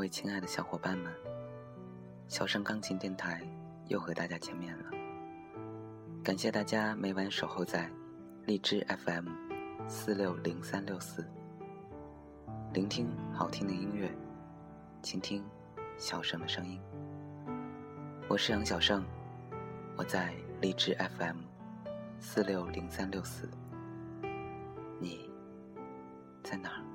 各位亲爱的小伙伴们，小盛钢琴电台又和大家见面了。感谢大家每晚守候在荔枝 FM 四六零三六四，聆听好听的音乐，倾听小盛的声音。我是杨小盛，我在荔枝 FM 四六零三六四，你在哪儿？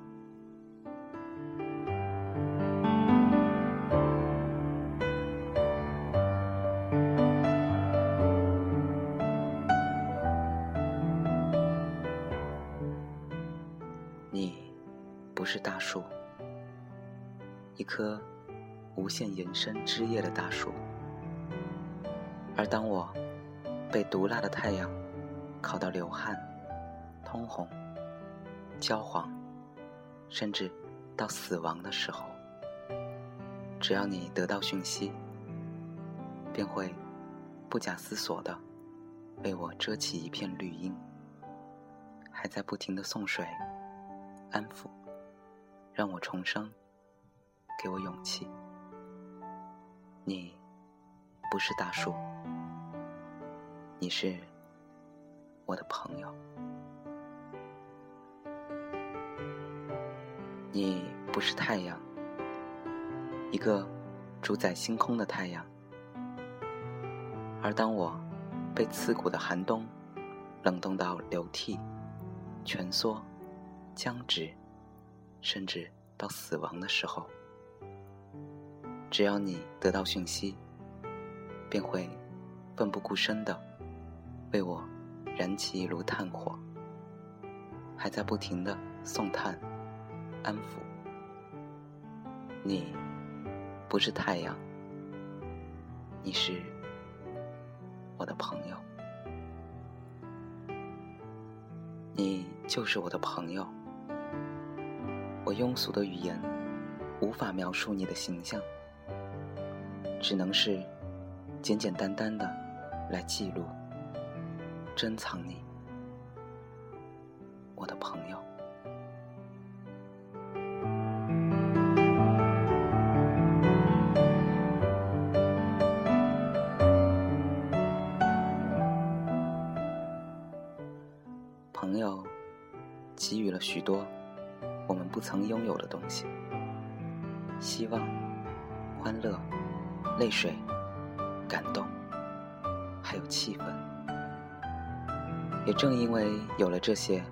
是大树，一棵无限延伸枝叶的大树。而当我被毒辣的太阳烤到流汗、通红、焦黄，甚至到死亡的时候，只要你得到讯息，便会不假思索的为我遮起一片绿荫，还在不停的送水、安抚，让我重生，给我勇气。你不是大树。你是我的朋友，你不是太阳，一个主宰星空的太阳。而当我被刺骨的寒冬冷冻到流涕、蜷缩、僵直，甚至到死亡的时候，只要你得到讯息，便会奋不顾身的。为我燃起一炉炭火，还在不停的送炭、安抚。你不是太阳，你是我的朋友，你就是我的朋友。我庸俗的语言无法描述你的形象，只能是简简单单的来记录。珍藏你，我的朋友。朋友给予了许多不曾拥有的东西：希望、欢乐、泪水、感动，还有气氛。也正因为有了这些，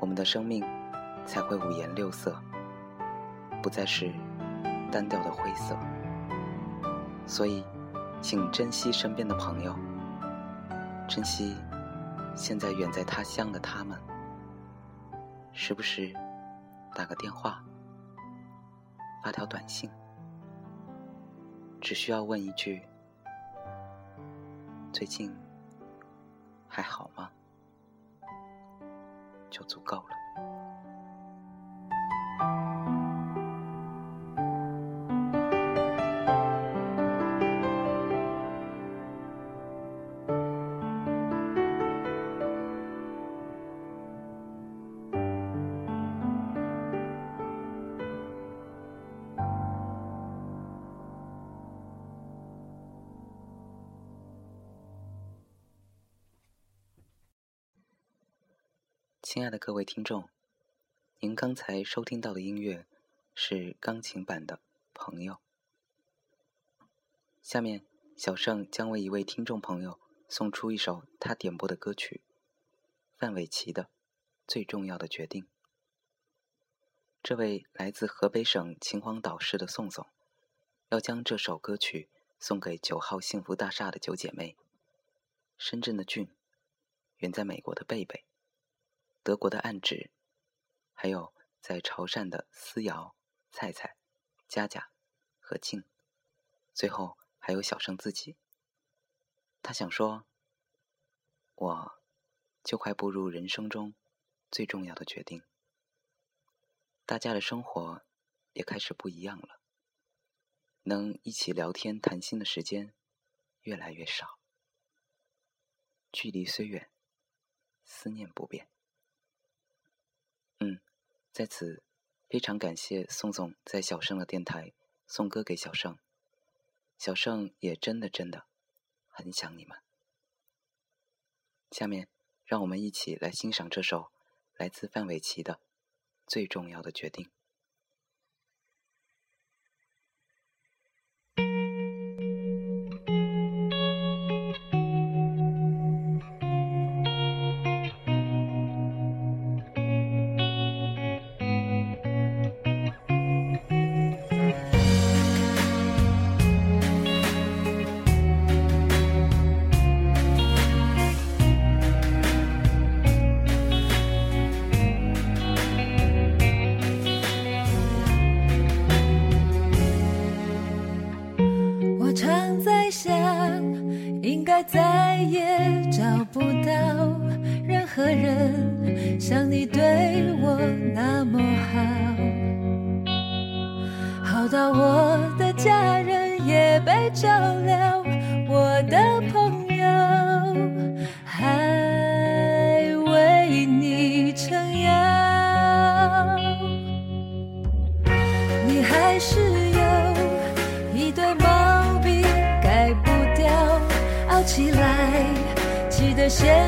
我们的生命才会五颜六色，不再是单调的灰色。所以，请珍惜身边的朋友，珍惜现在远在他乡的他们。时不时打个电话，发条短信，只需要问一句：最近。还好吗？就足够了。亲爱的各位听众，您刚才收听到的音乐是钢琴版的《朋友》。下面，小盛将为一位听众朋友送出一首他点播的歌曲——范玮琪的《最重要的决定》。这位来自河北省秦皇岛市的宋总，要将这首歌曲送给九号幸福大厦的九姐妹：深圳的俊，远在美国的贝贝。德国的暗指，还有在潮汕的思瑶、菜菜、佳佳和静，最后还有小生自己。他想说，我就快步入人生中最重要的决定。大家的生活也开始不一样了，能一起聊天谈心的时间越来越少，距离虽远，思念不变。在此非常感谢宋总在小盛的电台送歌给小盛，小盛也真的真的很想你们。下面，让我们一起来欣赏这首来自范玮琪的《最重要的决定》。何人像你对我那么好，好到我的家人也被照料，我的朋友还为你撑腰，你还是有一堆毛病改不掉。起来，气得先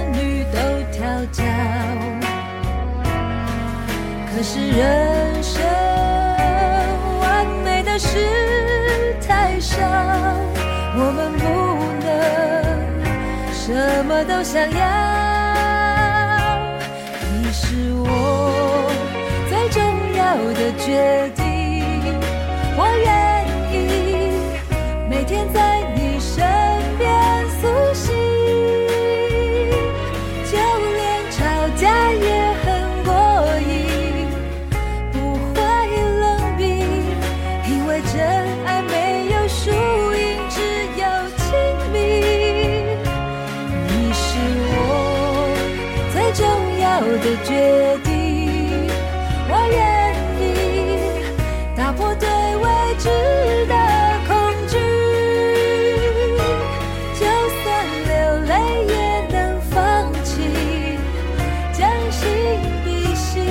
是人生完美的事太少，我们不能什么都想要。你是我最重要的决定，的决定，我愿意打破对未知的恐惧，就算流泪也能放弃，将心比心，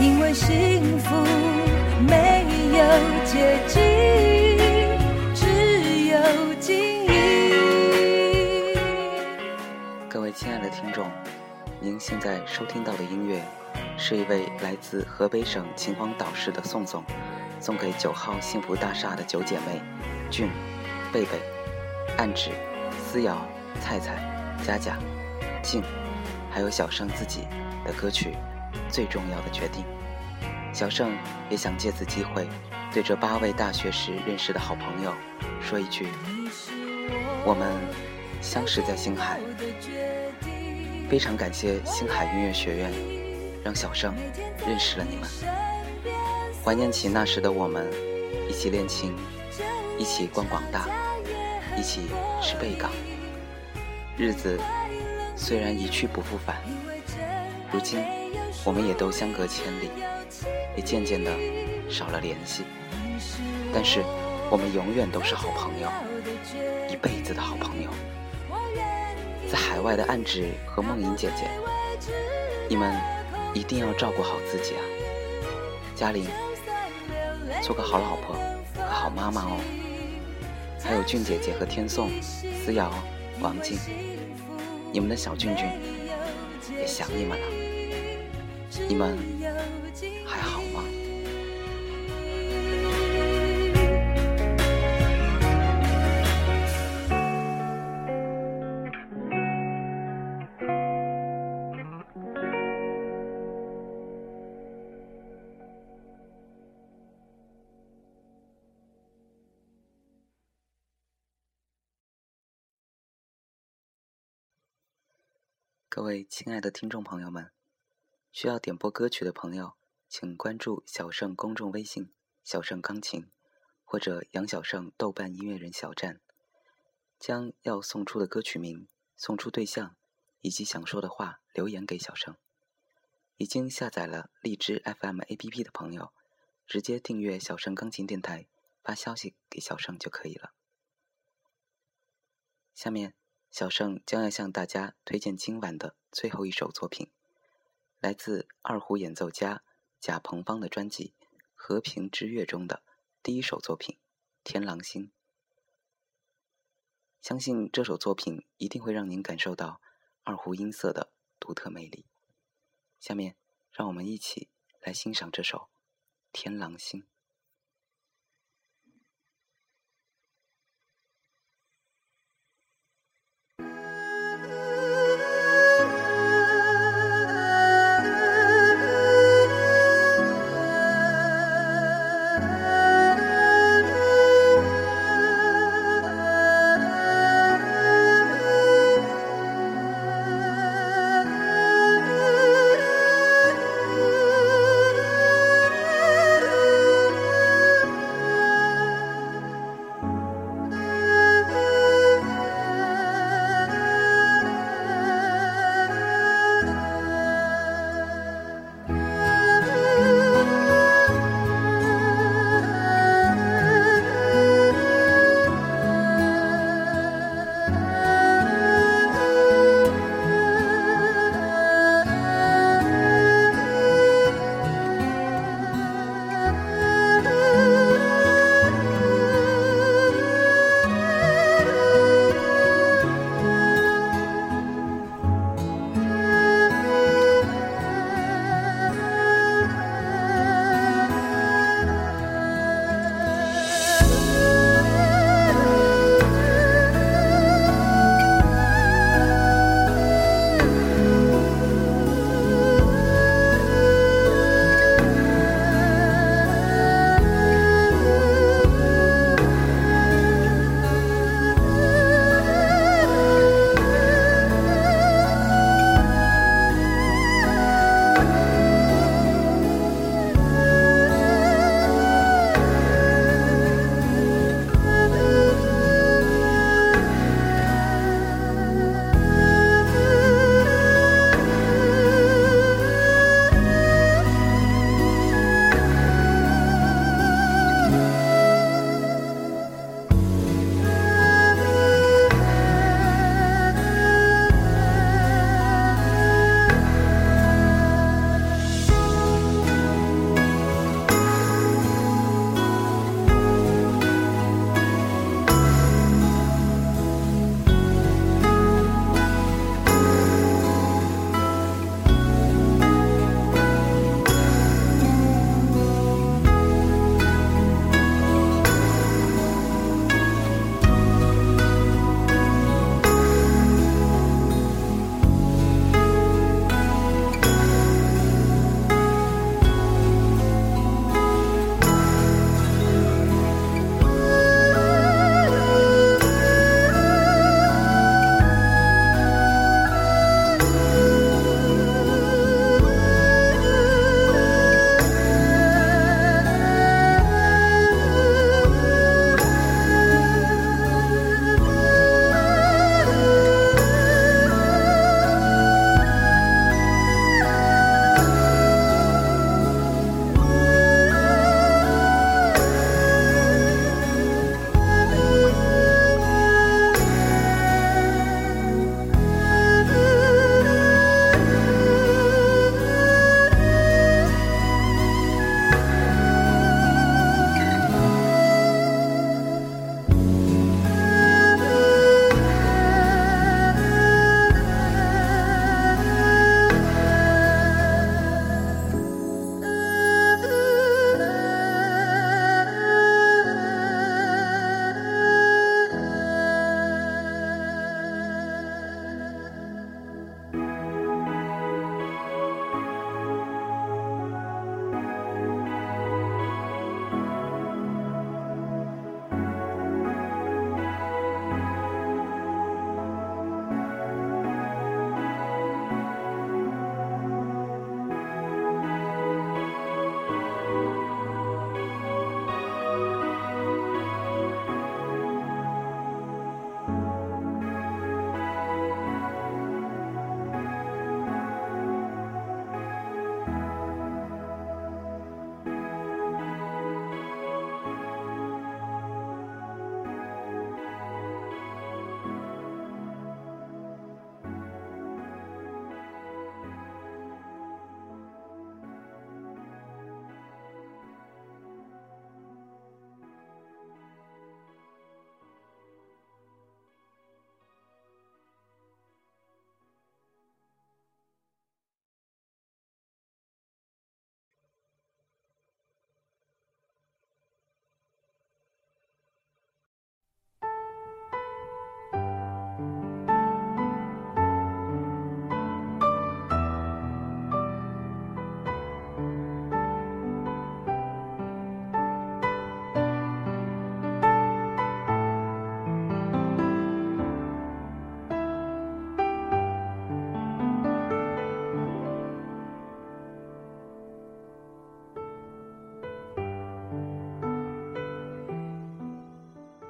因为幸福没有捷径，只有经营。各位亲爱的听众。您现在收听到的音乐，是一位来自河北省秦皇岛市的宋总，送给九号幸福大厦的九姐妹，俊、贝贝、暗指、思瑶、菜菜、佳佳、静，还有小盛自己的歌曲《最重要的决定》。小盛也想借此机会，对这八位大学时认识的好朋友说一句：我们相识在星海。非常感谢星海音乐学院，让小盛认识了你们。怀念起那时的我们，一起练琴，一起逛广大，一起吃贝港。日子虽然一去不复返，如今我们也都相隔千里，也渐渐的少了联系。但是我们永远都是好朋友，一辈子的好朋友。在海外的暗指和梦莹姐姐，你们一定要照顾好自己啊！嘉玲，做个好老婆和好妈妈哦。还有俊姐姐和天颂、思瑶、王静，你们的小俊俊也想你们了。你们各位亲爱的听众朋友们，需要点播歌曲的朋友，请关注小盛公众微信“小盛钢琴”或者杨小盛豆瓣音乐人小站，将要送出的歌曲名、送出对象以及想说的话留言给小盛。已经下载了荔枝 FM APP 的朋友，直接订阅小盛钢琴电台，发消息给小盛就可以了。下面。小盛将要向大家推荐今晚的最后一首作品，来自二胡演奏家贾鹏芳的专辑《和平之乐》中的第一首作品《天狼星》。相信这首作品一定会让您感受到二胡音色的独特魅力。下面，让我们一起来欣赏这首《天狼星》。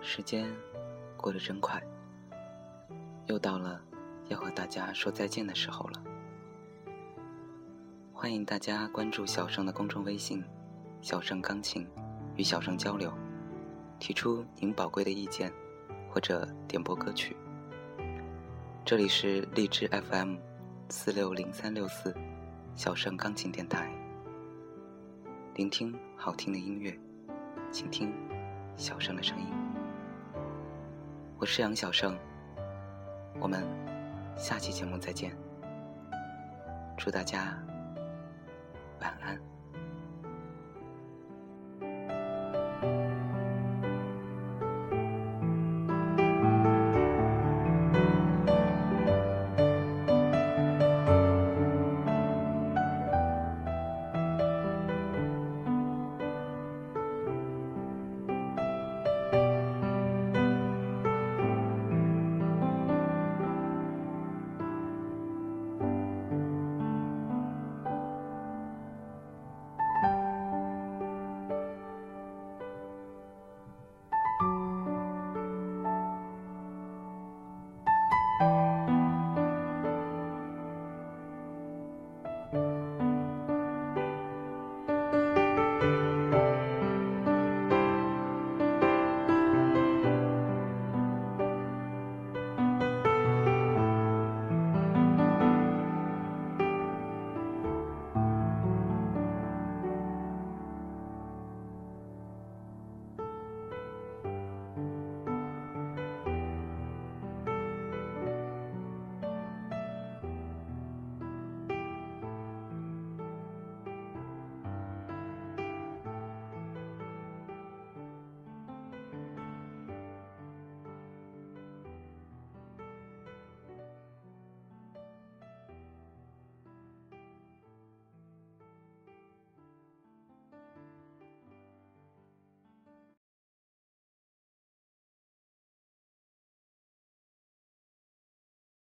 时间过得真快，又到了要和大家说再见的时候了。欢迎大家关注小盛的公众微信“小盛钢琴”，与小盛交流，提出您宝贵的意见，或者点播歌曲。这里是荔枝 FM 四六零三六四小盛钢琴电台，聆听好听的音乐，倾听小盛的声音。我是杨小盛，我们下期节目再见。祝大家晚安。